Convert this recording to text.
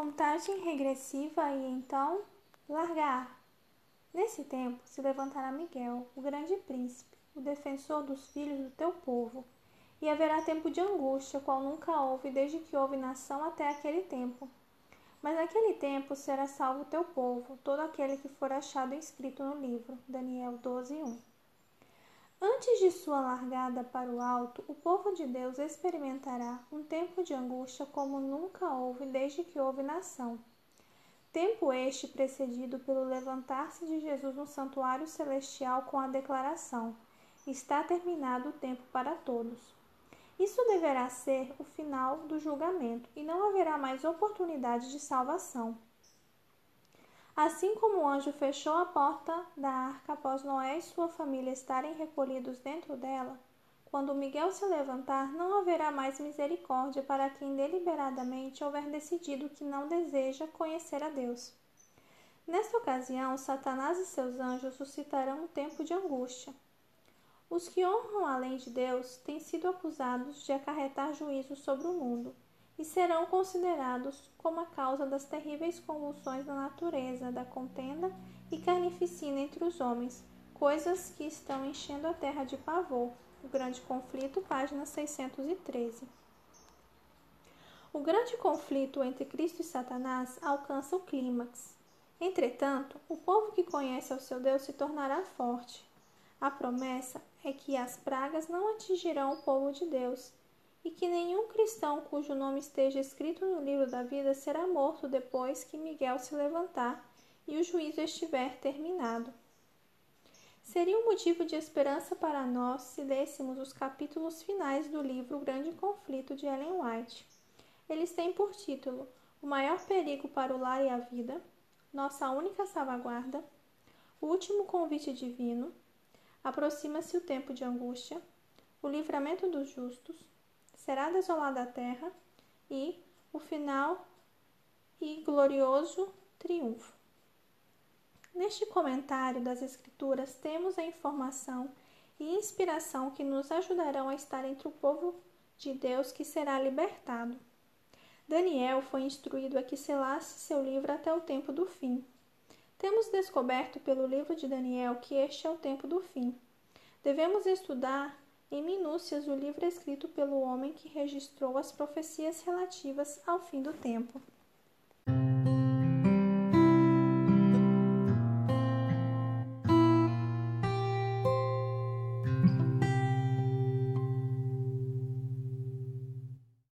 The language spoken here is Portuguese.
Contagem regressiva e então largar. Nesse tempo se levantará Miguel, o grande príncipe, o defensor dos filhos do teu povo, e haverá tempo de angústia, qual nunca houve desde que houve nação até aquele tempo. Mas naquele tempo será salvo o teu povo, todo aquele que for achado inscrito no livro. Daniel 12, 1. Antes de sua largada para o alto, o povo de Deus experimentará um tempo de angústia como nunca houve desde que houve nação. Tempo este precedido pelo levantar-se de Jesus no santuário celestial com a declaração: Está terminado o tempo para todos. Isso deverá ser o final do julgamento e não haverá mais oportunidade de salvação. Assim como o anjo fechou a porta da arca após Noé e sua família estarem recolhidos dentro dela, quando Miguel se levantar, não haverá mais misericórdia para quem deliberadamente houver decidido que não deseja conhecer a Deus. Nesta ocasião, Satanás e seus anjos suscitarão um tempo de angústia. Os que honram a lei de Deus têm sido acusados de acarretar juízo sobre o mundo e serão considerados como a causa das terríveis convulsões da natureza, da contenda e carnificina entre os homens, coisas que estão enchendo a terra de pavor. O Grande Conflito, página 613. O grande conflito entre Cristo e Satanás alcança o clímax. Entretanto, o povo que conhece ao seu Deus se tornará forte. A promessa é que as pragas não atingirão o povo de Deus e que nenhum cristão cujo nome esteja escrito no livro da vida será morto depois que Miguel se levantar e o juízo estiver terminado. Seria um motivo de esperança para nós se lêssemos os capítulos finais do livro O Grande Conflito de Ellen White. Eles têm por título O Maior Perigo para o Lar e a Vida, Nossa Única Salvaguarda, O Último Convite Divino, Aproxima-se o Tempo de Angústia, O Livramento dos Justos, será desolada a terra e o final e glorioso triunfo. Neste comentário das Escrituras temos a informação e inspiração que nos ajudarão a estar entre o povo de Deus que será libertado. Daniel foi instruído a que selasse seu livro até o tempo do fim. Temos descoberto pelo livro de Daniel que este é o tempo do fim. Devemos estudar em minúcias o livro escrito pelo homem que registrou as profecias relativas ao fim do tempo.